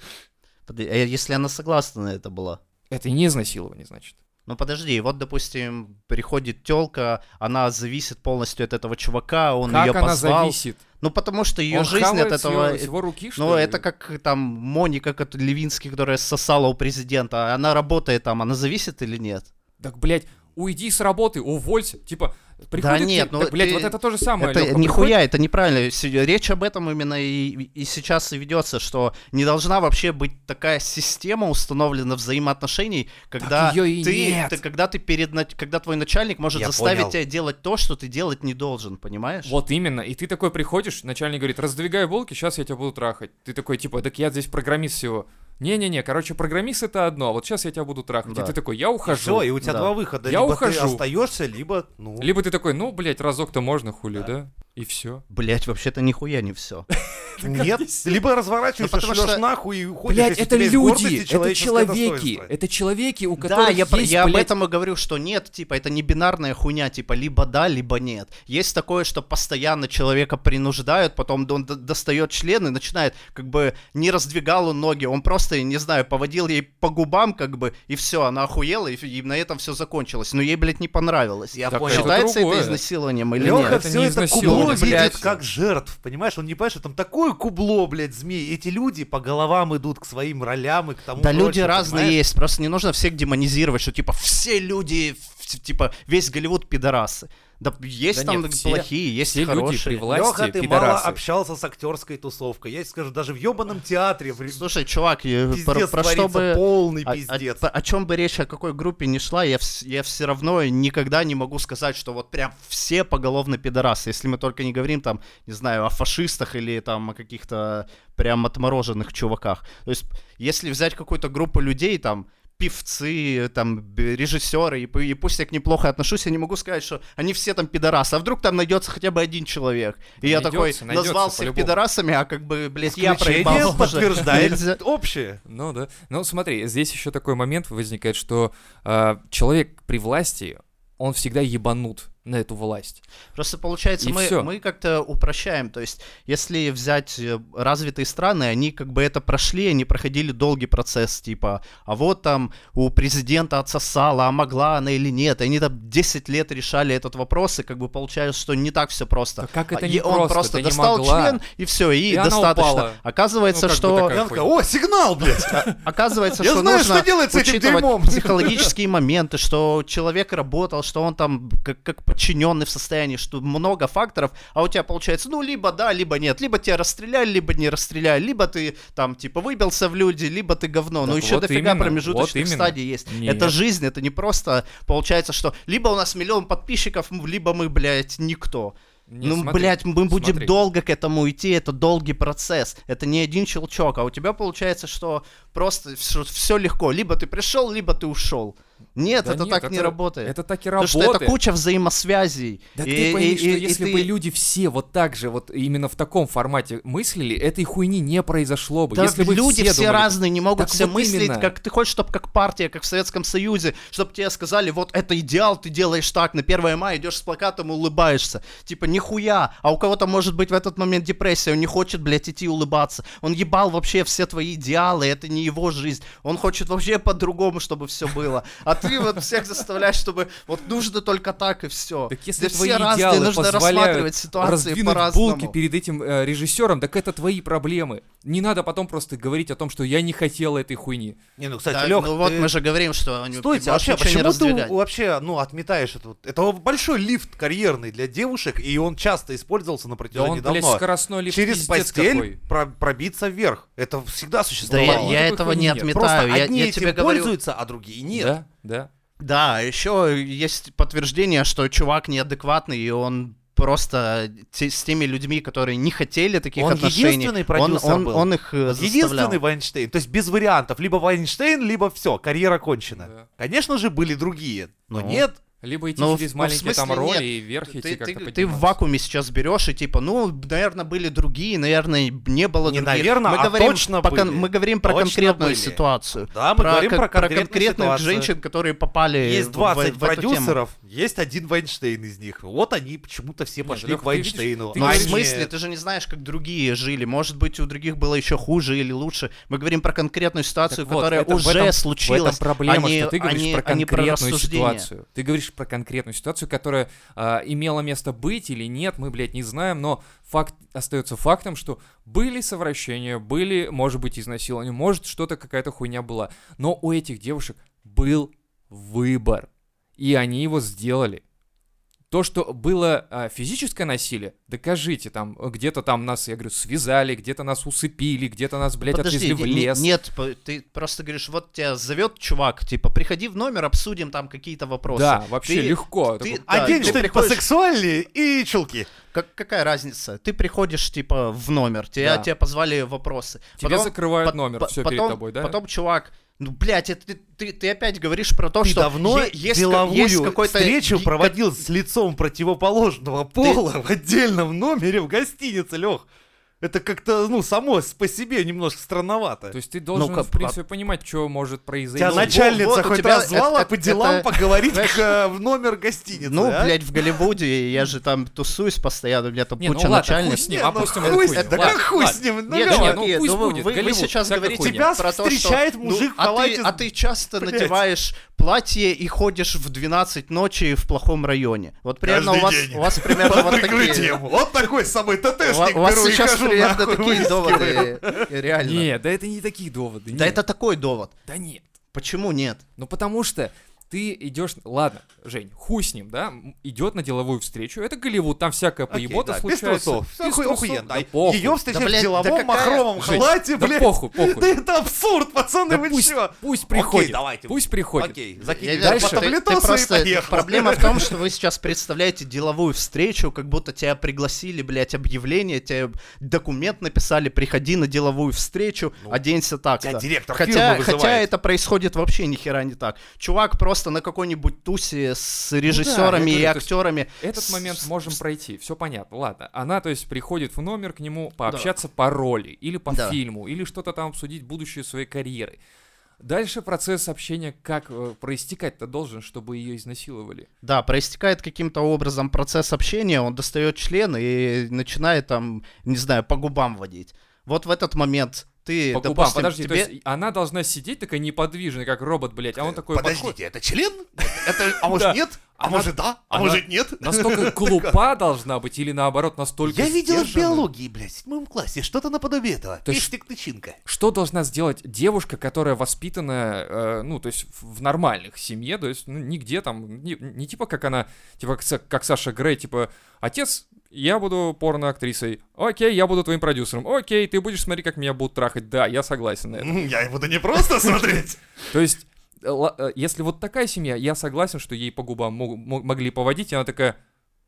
Подожди, а если она согласна на это была? Это не изнасилование, значит. Ну подожди, вот, допустим, приходит телка, она зависит полностью от этого чувака, он как ее она позвал. зависит? Ну потому что ее Он жизнь от этого. его- его руки, что Ну, ли? это как там Моника как Левинский, которая сосала у президента. Она работает там, она зависит или нет? Так, блядь, уйди с работы, уволься. Типа, приходит... нет, тебе- ну так, блядь, ты- вот это то же самое, это Лёха, нихуя, это неправильно. Речь об этом именно и, и сейчас и ведется, что не должна вообще быть такая система установлена взаимоотношений, когда ты, нет. ты- когда ты перед когда твой начальник может Я заставить понял. тебя делать то, что ты делать не должен, понимаешь? Вот именно. И ты такой приходишь, начальник говорит, раздвигай булки, сейчас я тебя буду трахать. Ты такой, типа, так я здесь программист всего. Не-не-не, короче, программист это одно, а вот сейчас я тебя буду трахать. Да. И ты такой, я ухожу. Все, и у тебя Да. два выхода. Я либо ухожу. ты остаешься, либо, ну... Либо ты такой, ну, блядь, разок-то можно, хули, да? И все. Блять, вообще-то нихуя не все. Нет, либо разворачиваешься, что- нахуй и уходишь. Блять, это и люди, это человеки, это человеки, у которых Да, я, про- есть, я об этом и говорю, что нет, типа, это не бинарная хуйня, типа, либо да, либо нет. Есть такое, что постоянно человека принуждают, потом он достает член и начинает, как бы, не раздвигал он ноги, он просто, не знаю, поводил ей по губам, как бы, и все, она охуела, и, и на этом все закончилось. Но ей, блядь, не понравилось. Я Так понял. Считается другое. это изнасилованием или Леха нет? это все не это изнасилование, кубло видит блядь. как жертв, понимаешь? Он не понимает, что там такое кубло, блядь, змей. Эти люди по головам идут к своим ролям и к тому Да люди прочее, разные понимаешь? есть, просто не нужно всех демонизировать, что типа все люди, типа весь Голливуд пидорасы. Да есть Да там нет, все- плохие, есть все люди хорошие. при власти Леха, ты пидорасы. мало общался с актерской тусовкой. Я тебе скажу, даже в ебаном театре в- Слушай, чувак, пиздец про, про что бы... полный О, пиздец. о- о чем бы речь, о какой группе ни шла, я, вс- я все равно никогда не могу сказать, что вот прям все поголовно пидорасы. Если мы только не говорим там, не знаю, о фашистах или там о каких-то прям отмороженных чуваках. То есть, если взять какую-то группу людей, там, певцы, там, режиссеры, и, и пусть я к ним плохо отношусь, я не могу сказать, что они все там пидорасы. А вдруг там найдется хотя бы один человек? И я такой Найдется, найдется, назвал всех пидорасами, а как бы, блядь, я проебал подтверждает общее. Ну да. Ну смотри, здесь еще такой момент возникает, что э, человек при власти, он всегда ебанут на эту власть. Просто получается, И мы, мы как-то упрощаем. То есть, если взять э, развитые страны, они как бы это прошли, они проходили долгий процесс, типа, а вот там у президента отсосала, а могла она или нет. И они там 10 лет решали этот вопрос, и как бы получается, что не так все просто. Да как это А, не и он просто? просто Да не достал могла. член, и все, и, И она достаточно. упала. Оказывается, Ну, бы что... такая о, сигнал, блядь. Оказывается, Я что знаю, нужно что делать с этим учитывать дерьмом. психологические моменты, что человек работал, что он там как, как подчиненный в состоянии, что много факторов, а у тебя получается, ну, либо да, либо нет, либо тебя расстреляли, либо не расстреляли, либо ты там, типа, выбился в люди, либо ты говно. ну, Так еще вот дофига именно, промежуточных вот стадий есть. Нет. Это жизнь, это не просто получается, что либо у нас миллион подписчиков, либо мы, блядь, никто. Не, ну, смотри, блядь, мы будем смотри. долго к этому идти, это долгий процесс. Это не один щелчок, а у тебя получается, что просто все легко. Либо ты пришел, либо ты ушел. Нет, Да это нет, так не это- работает. Это так и Потому работает. что это куча взаимосвязей. Да И- ты пойми, и- что и- и если ты- бы люди все вот так же, вот именно в таком формате мыслили, этой хуйни не произошло бы. Да если бы люди все, думали- разные, не могут все вот мыслить, именно. как ты хочешь, чтобы как партия, как в Советском Союзе, чтобы тебе сказали, вот это идеал, ты делаешь так, на 1 мая идешь с плакатом и улыбаешься. Типа, нихуя. А у кого-то может быть в этот момент депрессия, он не хочет, блядь, идти улыбаться. Он ебал вообще все твои идеалы, это не его жизнь. Он хочет вообще по-другому, чтобы все было. А ты вот всех заставляешь, чтобы вот нужно только так и все. Так если Да твои все разные, нужно рассматривать ситуации по-разному. булки перед этим э, режиссером, так это твои проблемы. Не надо потом просто говорить о том, что я не хотел этой хуйни. Не, ну, кстати, Да, Лех, ну вот мы же говорим, что они Стойте, ты вообще, почему ты вообще, ну, отметаешь это? вот? Это большой лифт карьерный для девушек, и он часто использовался на Да протяжении он, блядь, давно. скоростной лифт Через постель про- пробиться вверх. Это всегда Да существовало. я, Мало. я Такой этого не нет. отметаю. Просто я, одни я этим тебе говорю. пользуются, а другие нет. Да, да. Да, еще есть подтверждение, что чувак неадекватный, и он просто те- с теми людьми, которые не хотели таких Он отношений, единственный он, продюсер он, был. он их э, заставлял. Единственный Вайнштейн. То есть без вариантов. Либо Вайнштейн, либо все, карьера кончена. Да. Конечно же, были другие. Но Ну. нет. Либо идти Ну, через ну, маленькие там смысле роли нет. и вверх идти Ты, как-то ты- ты в вакууме сейчас берешь и типа, ну, наверное, были другие, наверное, не было Не других. наверно, мы а говорим точно по были. мы говорим про Точно конкретную были. ситуацию. Да, мы говорим кон- про конкретную конкретных ситуацию. женщин, которые попали Есть в- 20 в, в эту тему. продюсеров, есть один Вайнштейн из них. Вот они почему-то все пошли Лёх, к ты видишь, Вайнштейну. ты Ну, а в смысле, ты же не знаешь, как другие жили. Может быть, у других было еще хуже или лучше. Мы говорим про конкретную ситуацию, Так вот, которая это- в уже этом- случилась. В этом проблема, а не- что ты говоришь не- про про конкретную рассуждение. ситуацию. Ты говоришь про конкретную ситуацию, которая а, имела место быть или нет, мы, блядь, не знаем, но факт остается фактом, что были совращения, были, может быть, изнасилования, может, что-то, какая-то хуйня была. Но у этих девушек был выбор, и они его сделали. То, что было а, физическое насилие, докажите, там, где-то там нас, я говорю, связали, где-то нас усыпили, где-то нас, блядь, Подожди, отвезли в лес. Нет, по- ты просто говоришь, вот тебя зовет чувак, типа, приходи в номер, обсудим там какие-то вопросы. Да, вообще Ты- легко. ты- Такой, да, Одень ты что-нибудь приходишь- посексуальнее и чулки. Как- какая разница? Ты приходишь, типа, в номер, тебя, Да. тебя позвали вопросы. Тебе закрывают номер, всё перед потом, тобой, да? Потом чувак Ну, блядь, это ты, ты, ты опять говоришь про то, Ты что давно есть, деловую есть какой-то встречу проводил с лицом противоположного пола в отдельном номере в гостинице, Лех. Это как-то, ну, само по себе немножко странновато. То есть ты должен, Ну, как- в принципе, понимать, что может произойти. Тебя ну, начальница вот- хоть тебя раз звала это- по делам это- поговорить знаешь, к, э, в номер гостиницы, Ну, а? блядь, в Голливуде я же там тусуюсь постоянно, у меня там Не, ну куча ладно, начальниц. хуй с ним, Не, ну опустим хуй хуйню. Да как хуй с ним? Ну, Нет, не, Лёх, ну пусть ну, будет, вы, вы Голливуд, сейчас всякая говорите. Тебя про то, встречает что... мужик в а, халате ты, с- а ты часто надеваешь платье и ходишь в 12 ночи в плохом районе. Вот примерно у вас, день. у вас примерно вот такие... Вот такой самый ТТшник беру и сейчас хожу примерно такие доводы, э, реально. Нет, да это не такие доводы. Да это такой довод. Да нет. Почему нет? Ну потому что ты идешь, ладно, Жень, хуй с ним, да, идет на деловую встречу, это Голливуд, там всякая Окей, поебота да, без случается. трусов. Всё Без трусов, охуенно. да похуй. Ее встречать Да, в блядь, да деловом какая- махровом Жень, халате, да блядь. похуй, похуй. Да это абсурд, пацаны, Да вы пусть, чё? пусть приходит, давайте. пусть приходит. Окей, закинь дальше. ты- ты просто- поехал. Проблема в том, что вы сейчас представляете деловую встречу, как будто тебя пригласили, блядь, объявление, тебе документ написали, приходи на деловую встречу, оденься так-то. тебя директор хотя, фирмы хотя это происходит вообще ни хера не так. Чувак просто на какой-нибудь тусе с режиссерами я и говорю, актерами. Этот момент можем пройти, все понятно, ладно. Она, то есть, приходит в номер к нему пообщаться по роли, или по Да. фильму, или что-то там обсудить будущее своей карьеры. Дальше процесс общения как э, проистекать-то должен, чтобы ее изнасиловали? Да, проистекает каким-то образом процесс общения, он достает член и начинает там, не знаю, по губам водить. Вот в этот момент ты, По губам, допустим, подожди, то тебе- есть она должна сидеть такая неподвижная, как робот, блядь, а он такой подходит. Подождите, это член? Это, а может нет? А может да? А может нет? Настолько глупа должна быть или наоборот настолько Я видела в биологии, блядь, в седьмом классе, что-то наподобие этого. То есть- Пестик тычинка. Что должна сделать девушка, которая воспитана, э, ну, то есть в, нормальных семье, то есть ну, нигде там, не, не типа как она, типа как, как Саша Грей, типа, отец, я буду порно-актрисой, окей, я буду твоим продюсером, окей, ты будешь смотреть, как меня будут трахать, да, я согласен на это. Я буду не просто смотреть. То есть, э, э, если вот такая семья, я согласен, что ей по губам мог- мог- могли поводить, и она такая,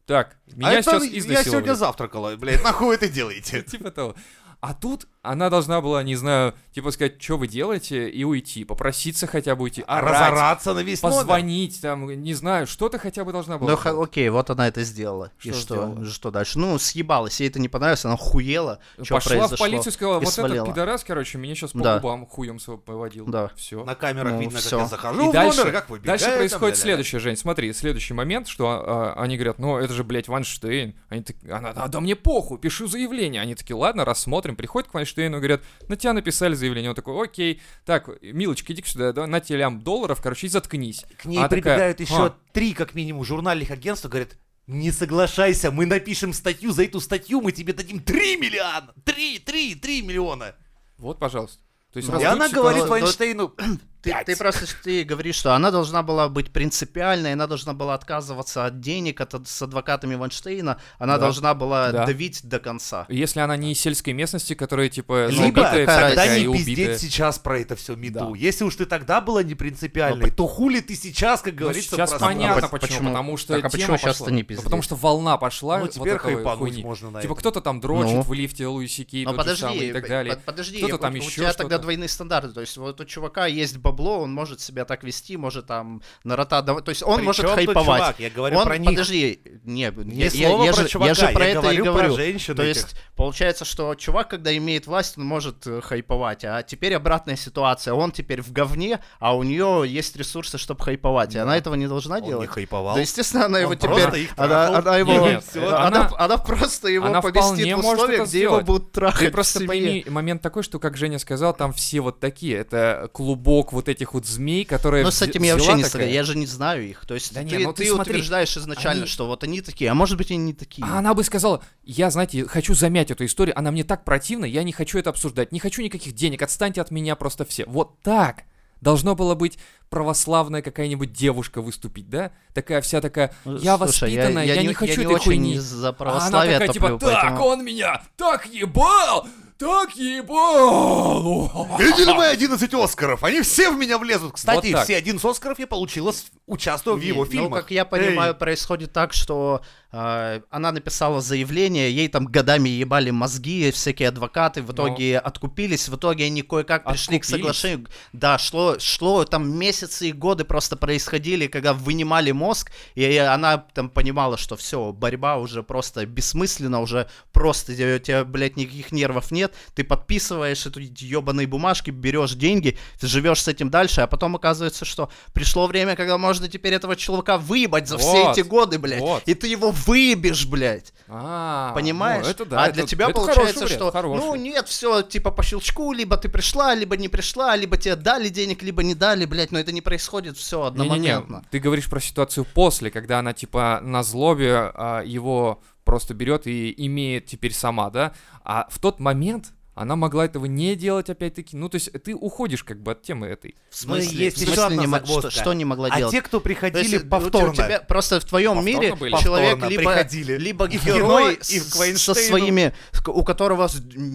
так, меня А это сейчас я изнасиловали. сегодня завтракала, блядь, нахуй это делаете? Типа того. А тут она должна была, не знаю, типа сказать, что вы делаете, и уйти, попроситься хотя бы уйти, орать, Разораться на весь номер. позвонить, там, не знаю, что-то хотя бы должна была. Ну, ха- окей, вот она это сделала. Что и что, сделала? что дальше? Ну, съебалась, ей это не понравилось, она хуела. Что Пошла произошло? в полицию и сказала, и вот свалила. этот пидорас, короче, меня сейчас по Да. губам хуем своего поводил. Да. Все. На камерах Ну, видно, всё. как я захожу И в дальше, номер, как выбегаю. дальше там, происходит ля-ля-ля. следующее, Жень, смотри, следующий момент, что а, они говорят, ну это же, блядь, Ванштейн. Они так, она, а, да мне похуй, пишу заявление. Они такие, ладно, рассмотрим. Приходят к Ванштейну и говорят, на тебя написали заявление. Он такой, окей, так, милочка, иди сюда, да, на тебе лям долларов, короче, и заткнись. К ней такая, прибегают еще «А». три, как минимум, журнальных агентств, говорят, не соглашайся, мы напишем статью, за эту статью мы тебе дадим 3 миллиона! 3, 3, 3 миллиона! Вот, пожалуйста. То есть И она говорит Ну, Вайнштейну, Ты, ты просто ты говоришь, что она должна была быть принципиальной, она должна была отказываться от денег от, с адвокатами Ванштейна, она Да. должна была Да. давить до конца. Если она не из сельской местности, которая, типа, Либо, вся когда тогда не и пиздеть убитая. сейчас про это все мету. Да. Если уж ты тогда была не принципиальной, то хули ты сейчас, как Ну, говорится, сейчас просто- понятно А почему, почему? потому что Так, а почему щас-то пошла. не Ну, пиздеть? потому что волна пошла Ну, вот теперь этой хайпануть можно на Типа кто-то там дрочит Ну. в лифте Луиси Кей, Но тот же самый подожди, и так далее. под- подожди, Кто-то у- там у, еще тебя тогда двойные стандарты, то есть вот у чувака есть бабло, он может себя так вести, может там на рота давать, то есть он При может хайповать. чувак? Я говорю он, про них. подожди, не, Ни я, слова я про же, чувака, я же про я это говорю и про говорю. женщин То этих. есть получается, что чувак, когда имеет власть, он может э, хайповать, а теперь обратная ситуация, он теперь в говне, а у нее есть ресурсы, чтобы хайповать, и она этого не должна Он не делать. хайповал. Да, естественно, она его Он теперь... просто их она, она его... Нет, нет, она, она- она просто его она поместит в может условия, это где его сделать. будут трахать Ты просто пойми, момент такой, что, как Женя сказал, там все вот такие. Это клубок вот этих вот змей, которые Ну, с этим я вообще не согласен, я же не знаю их. То есть Да ты, не, ну ты ты смотри, утверждаешь изначально, они- что вот они такие, а может быть они не такие. А она бы сказала, я, знаете, хочу замять эту историю, она мне так противна, я не хочу это обсуждать, не хочу никаких денег, отстаньте от меня просто все. Вот так должно было быть православная какая-нибудь девушка выступить, да? Такая вся такая, Ну, я слушай, воспитанная, я, не, хочу я не этой очень хуйни. за А православие она такая, топлю, типа, так, поэтому- он меня так ебал, так ебал. Видели мы 11 Оскаров? Они все в меня влезут. Кстати, Вот все 11 Оскаров я получила, участвуя в его ну, фильмах. как я понимаю, Эй. происходит так, что она написала заявление, ей там годами ебали мозги, всякие адвокаты, в итоге откупились, в итоге они кое-как пришли к соглашению. Да, шло, шло там месяцы и годы просто происходили, когда вынимали мозг, и она там понимала, что все, борьба уже просто бессмысленна, уже просто у тебя, блядь, никаких нервов нет, ты подписываешь эту ебаные бумажки, берешь деньги, ты живешь с этим дальше, а потом оказывается, что пришло время, когда можно теперь этого чувака выебать за все Вот, эти годы, блядь, вот. и ты его выебешь, блядь. А, Понимаешь? ну, это да. а это- для тебя это получается, вариант, что ну нет, все типа по щелчку, либо ты пришла, либо не пришла, либо тебе дали денег, либо не дали, блядь, но это не происходит все одномоментно. ты говоришь про ситуацию после, когда она типа на злобе а, его просто берет и имеет теперь сама, да? А в тот момент она могла этого не делать опять-таки. Ну, то есть ты уходишь как бы от темы этой. В смысле, есть в еще одна не мо- что, загвоздка. что не могла А делать? те, кто То приходили есть, у- повторно, У тебя просто в твоем Повторно мире были? человек Повторно либо, приходили. либо И герой и в с- со своими, у которого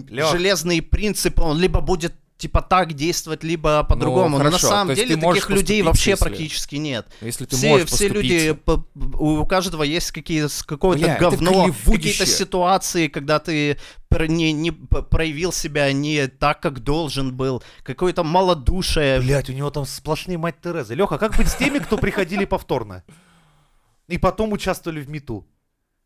Лёх. железные принципы, он либо будет типа так действовать, либо по-другому. Но на самом деле таких людей вообще если- практически нет. Если ты все, можешь все люди, поступить. у каждого есть какие, с- какое-то Бля, говно, какие-то ситуации, когда ты не, не проявил себя не так, как должен был, какое-то малодушие. Блять, у него там сплошные мать Терезы. Леха, как быть с теми, кто приходили повторно? И потом участвовали в МИТу?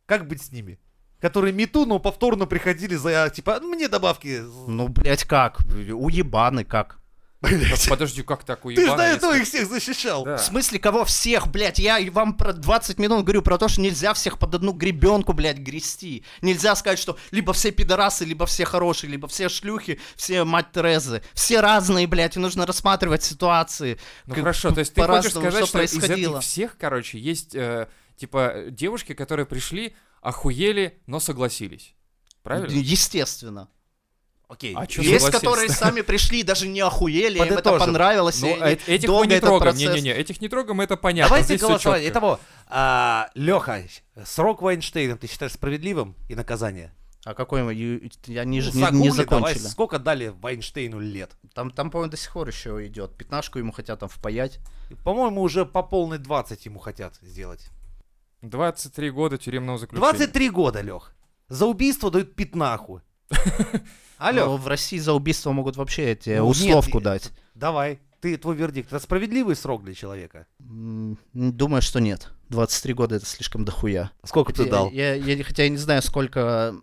Как быть с ними? Которые МИТу, но повторно приходили за, типа, «Ну, мне добавки. Ну, блядь, как? Уебаны как? Блядь. Подожди, как так Ты же до этого если- их всех защищал. Да. В смысле, кого всех, блядь? Я и вам про 20 минут говорю про то, что нельзя всех под одну гребенку, блядь, грести. Нельзя сказать, что либо все пидорасы, либо все хорошие, либо все шлюхи, все мать Терезы. Все разные, блядь, и нужно рассматривать ситуации. Ну как хорошо, то есть ты хочешь сказать, что что, из происходило. этих всех, короче, есть э, типа девушки, которые пришли, охуели, но согласились. Правильно? Естественно. Окей. А Есть, которые сами пришли, даже не охуели, им это понравилось. Ну, и э- этих мы не трогаем. процесс- Не-не-не, этих не трогаем, это понятно. Давайте голосовать. Итого, а, Леха, срок Вайнштейна ты считаешь справедливым и наказание? А какой мы? Они же Ну, не, не загугли давай, закончили. сколько дали Вайнштейну лет? Там, там, по-моему, до сих пор еще идет. Пятнашку ему хотят там впаять. По-моему, уже по полной 20 ему хотят сделать. 23 года тюремного заключения. 23 года, Лех. За убийство дают пятнаху. Алло, Но в России за убийство могут вообще тебе Ну, условку нет, дать. давай. Ты, твой вердикт. Это справедливый срок для человека? Думаю, что нет. 23 года это слишком дохуя. Сколько ты Я- дал? Я, я- хотя я не знаю, сколько...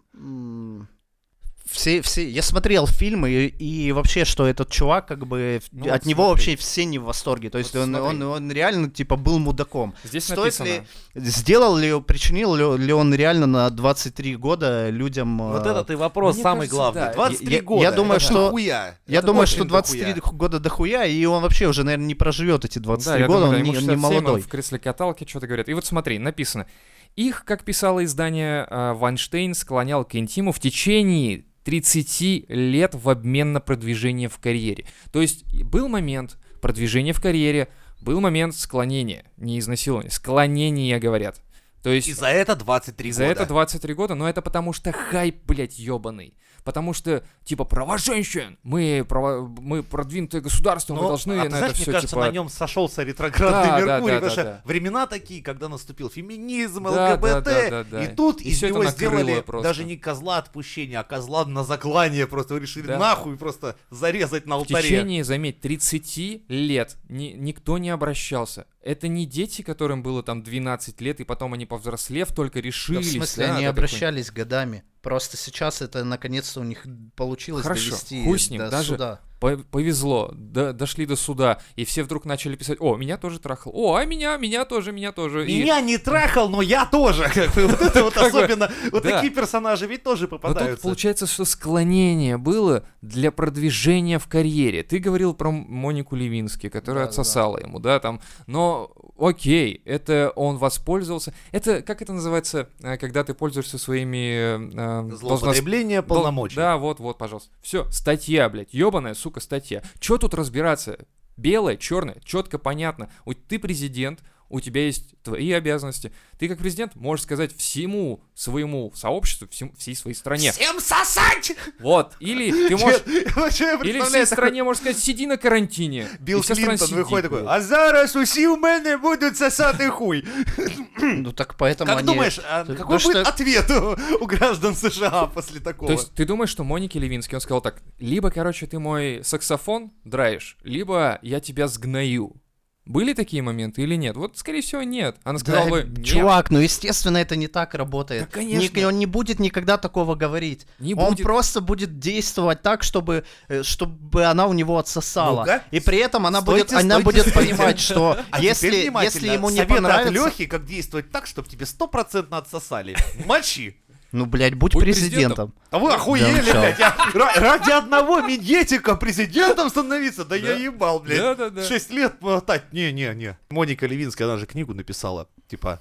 Все, все, я смотрел фильмы и, и вообще, что этот чувак, как бы, Ну, от вот него смотри. вообще все не в восторге. То есть Вот он, он, он реально, типа, был мудаком. Здесь Стоит написано. ли, сделал ли, причинил ли, ли он реально на 23 года людям... Вот э, это ты вопрос мне самый кажется, главный. да. 23 Я- года. я думаю, это что- дохуя. Я Это думаю, что 23 дохуя. года дохуя, и он вообще уже, наверное, не проживет эти 23 Да, года, думаю, да, он, ему не, он 67, не молодой. он в кресле каталки что-то говорят. И вот смотри, написано. Их, как писало издание э, Вайнштейн, склонял к интиму в течение 30 лет в обмен на продвижение в карьере. То есть был момент продвижения в карьере, был момент склонения, не изнасилования, склонения, говорят. То есть И за это 23 за года. это 23 года, но это потому что хайп, блядь, ебаный. Потому что, типа, права женщин, мы, права, мы продвинутое государство, мы Но, должны а на знаешь, это мне все, кажется, типа... на нем сошелся ретроградный Да, да, Меркурий, да, потому да, что да. времена такие, когда наступил феминизм, Да, ЛГБТ, да, да, да, да. и тут И из него сделали просто. даже не козла отпущения, а козла на заклание, просто решили Да. нахуй просто зарезать на В алтаре. течение, заметь, 30 лет ни- никто не обращался. Это не дети, которым было там 12 лет, и потом они повзрослев только Да, решились. в смысле, да, они обращались годами. Просто сейчас это наконец-то у них получилось Хорошо, довести хуй с ним, до даже- суда. По- Повезло, до- дошли до суда, и все вдруг начали писать, о, меня тоже трахал, о, а меня, меня тоже, меня тоже. И- Меня не трахал, но я тоже. Как бы Вот это особенно, вот такие персонажи ведь тоже Но тут попадаются. получается, что склонение было для продвижения в карьере. Ты говорил про Монику Левински, которая отсосала ему, да, там. Но окей, это он воспользовался. Это, как это называется, э, когда ты пользуешься своими... э, должност- Злоупотребление полномочий. Да, вот, вот, пожалуйста. Все, статья, блядь, ебаная, сука, статья. Че тут разбираться? Белое, черное, четко понятно. Вот ты президент, у тебя есть твои обязанности. Ты как президент можешь сказать всему своему сообществу, всем- всей своей стране. Всем сосать! Вот. Или ты можешь... Я Или всей такой- стране можешь сказать, сиди на карантине. Билл Клинтон сидит, выходит такой, а зараз усі у мене будуть сосати хуй. Ну так поэтому Как они... думаешь, а какой что- будет ответ у, у граждан США после такого? То есть ты думаешь, что Монике Левинский, он сказал так, либо, короче, ты мой саксофон драешь, либо я тебя сгною. Были такие моменты или нет? Вот, скорее всего, нет. Она сказала Да, бы, «Нет, чувак, ну естественно это не так работает. Да, конечно. Ни- он не будет никогда такого говорить. не Он будет. просто будет действовать так, чтобы, э, чтобы она у него отсосала. Ну-ка. И при этом она Стойте, будет, она стойте, будет стойте. понимать, что А если, если ему не Советы понравится... от Лехи, как действовать так, чтобы тебе стопроцентно отсосали. Мочи. Ну, блядь, будь, Будь президентом. А вы охуели, Да, блядь. я- ра- ради одного минетика президентом становиться? Да я ебал, блядь. Да-да-да. Шесть лет мотать. Не-не-не. Моника Левинская, она же книгу написала. Типа,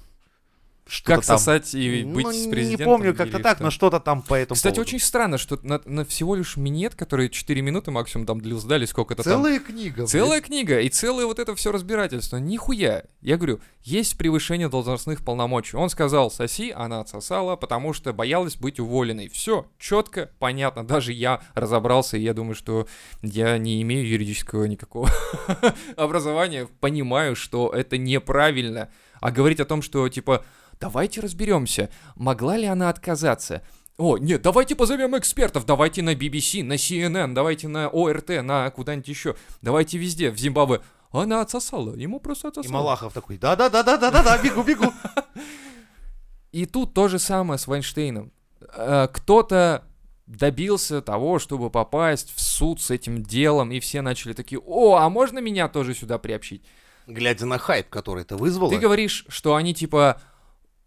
что Как сосать и быть ну, с не президентом? помню, как-то так, что? но что-то там по этому Кстати, поводу. очень странно, что на, на всего лишь минет, который 4 минуты максимум там длился, дали сколько-то там. Целая книга. блядь. Целая книга и целое вот это все разбирательство. Нихуя. Я говорю, есть превышение должностных полномочий. Он сказал, соси, она отсосала, потому что боялась быть уволенной. Все, четко, понятно. Даже я разобрался, и я думаю, что я не имею юридического никакого образования. Понимаю, что это неправильно. А говорить о том, что типа, давайте разберемся, могла ли она отказаться. О, нет, давайте позовем экспертов, давайте на BBC, на CNN, давайте на ОРТ, на куда-нибудь еще, давайте везде, в Зимбабве. Она отсосала, ему просто И отсосала. Малахов такой, да-да-да-да-да-да, бегу-бегу. И тут то же самое с Вайнштейном. Э, Кто-то добился того, чтобы попасть в суд с этим делом, и все начали такие, о, а можно меня тоже сюда приобщить? Глядя на хайп, который это вызвало. Ты говоришь, что они типа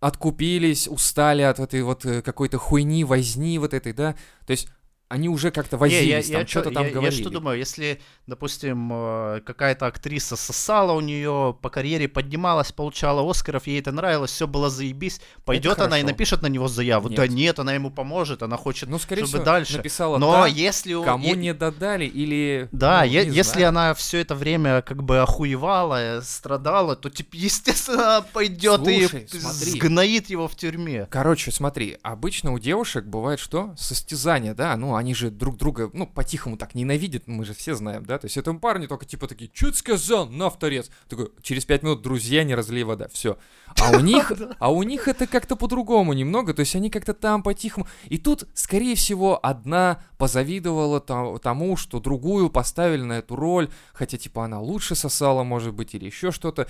откупились, устали от этой вот э, какой-то хуйни, возни вот этой, да? То есть они уже как-то Не, возились, я, там что-то там я- говорили. Я что думаю, если, допустим, э, какая-то актриса сосала у нее по карьере, поднималась, получала Оскаров, ей это нравилось, все было заебись, пойдет она и напишет на него заяву. Нет. Да нет, она ему поможет, она хочет, ну, скорее чтобы всего, дальше. написала Но та, если у- кому е- не додали или... Да, ну, е- не если знаю. она все это время как бы охуевала, э, страдала, то типа, естественно, она пойдет Слушай, и смотри. сгноит его в тюрьме. Короче, смотри, обычно у девушек бывает что? Состязание, да? Ну, они же друг друга, ну, по-тихому так ненавидят, мы же все знаем, да? То есть этому парню только типа такие, что ты сказал, на вторец. Такой, через пять минут, друзья, не разлей вода, все. А у них, а у них это как-то по-другому немного, то есть они как-то там по-тихому. И тут, скорее всего, одна позавидовала то- тому, что другую поставили на эту роль, хотя типа она лучше сосала, может быть, или еще что-то.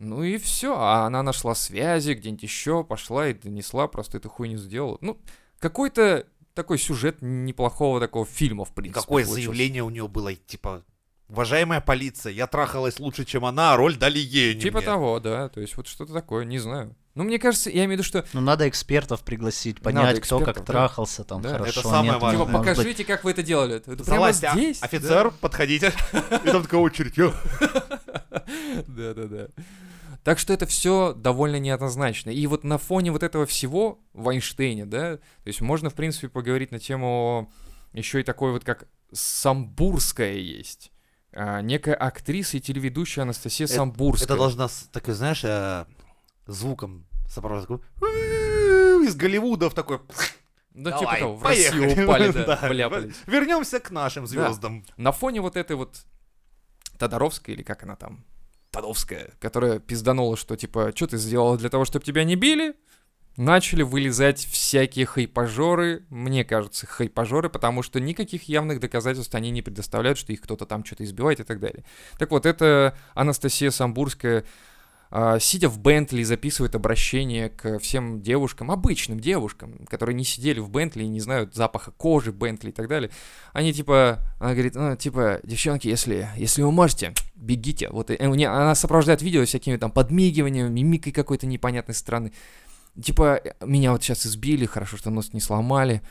Ну и все, а она нашла связи где-нибудь еще, пошла и донесла, просто эту хуйню сделала. Ну, какой-то такой сюжет неплохого такого фильма, в принципе. Какое получился. заявление у него было, типа, уважаемая полиция, я трахалась лучше, чем она, а роль дали ей, а Типа мне». того, да, то есть вот что-то такое, не знаю. Ну, мне кажется, я имею в виду, что... Ну, надо экспертов пригласить, понять, кто экспертов, как да. трахался там Да, хорошо. это самое нет, важное. Типа, может быть. покажите, как вы это делали. Это прямо Залазьте, а, здесь? офицер, подходите. И там такая очередь. Да-да-да. Так что это все довольно неоднозначно. И вот на фоне вот этого всего Вайнштейна, да, то есть можно, в принципе, поговорить на тему еще и такой вот, как Самбурская есть. А, некая актриса и телеведущая Анастасия Это- Самбурская. Это должна, с- такой, знаешь, э, звуком сопровождать. Из Голливуда в такой. Да, Давай, типа того, в поехали. Россию упали, да, Да. вляпались. Вернемся к нашим звездам. На фоне вот этой вот Тодоровской, или как она там, Тодовская, которая пизданула, что типа, что ты сделала для того, чтобы тебя не били? Начали вылезать всякие хайпажоры, мне кажется, хайпажоры, потому что никаких явных доказательств они не предоставляют, что их кто-то там что-то избивает и так далее. Так вот, это Анастасия Самбурская, сидя в Бентли, записывает обращение к всем девушкам, обычным девушкам, которые не сидели в Бентли и не знают запаха кожи Бентли и так далее. Они типа, она говорит, ну, типа, девчонки, если, если вы можете, бегите. Вот и у нее- она сопровождает видео всякими там подмигиваниями, мимикой какой-то непонятной страны. Типа, меня вот сейчас избили, хорошо, что нос не сломали.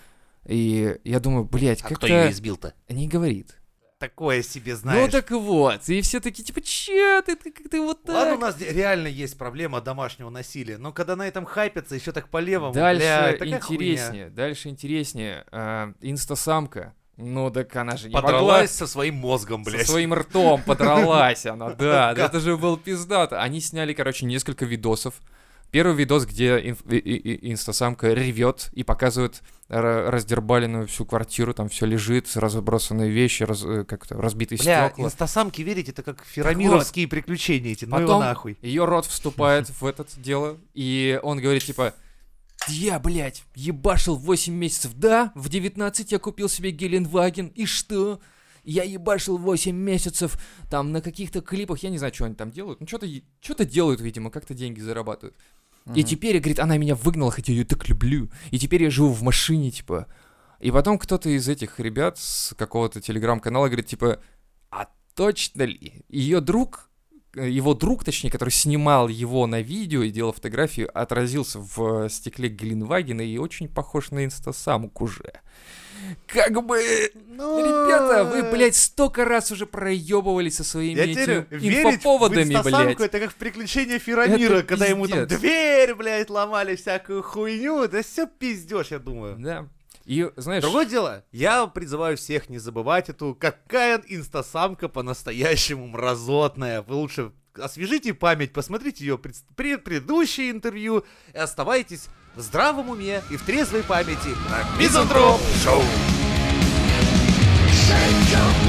И я думаю, блядь, А как-то... кто ее избил-то? Не говорит. Такое себе знаешь. Ну так вот, и все такие, типа, че ты, ты, ты вот так? Ладно, у нас реально есть проблема домашнего насилия, но когда на этом хайпятся, еще так по левому, Дальше бля, такая хуйня. интереснее, дальше интереснее. А, инстасамка Ну так она же не могла. Подралась со своим мозгом, Со блядь. своим ртом подралась она, да, да, это же был пиздато. Они сняли, короче, несколько видосов. Первый видос, где инф- и- и- инстасамка ревет и показывает ра- раздербаленную всю квартиру, там все лежит, разбросанные вещи, раз- э, как-то разбитые Бля, стекла. инстасамки, верите, это как ферамировские приключения эти, ну его Потом нахуй. ее рот вступает в это дело, и он говорит, типа, я, блядь, ебашил 8 месяцев, да? В 19 я купил себе Геленваген, и что? Я ебашил 8 месяцев, там, на каких-то клипах, я не знаю, что они там делают, ну, что-то что делают, видимо, как-то деньги зарабатывают. И теперь, говорит, она меня выгнала, хотя я ее так люблю. И теперь я живу в машине, типа. И потом кто-то из этих ребят с какого-то телеграм-канала говорит, типа, а точно ли ее друг, э, его друг, точнее, который снимал его на видео и делал фотографию, отразился в э, стекле Глинвагена и очень похож на инстасамок уже. Как бы... Ну, Ребята, вы, блядь, столько раз уже проебывались со своими Я этими в инфоповодами, инстасамку блядь. это как в приключения Ферамира, Это когда ему там пиздец. дверь, блядь, ломали всякую хуйню. Да все пиздешь, я думаю. Да. И, знаешь... Другое дело, я призываю всех не забывать эту, какая инстасамка по-настоящему мразотная. Вы лучше освежите память, посмотрите ее пред- пред- предыдущее интервью и оставайтесь в здравом уме и в трезвой памяти на Мизантроп Шоу. Shake your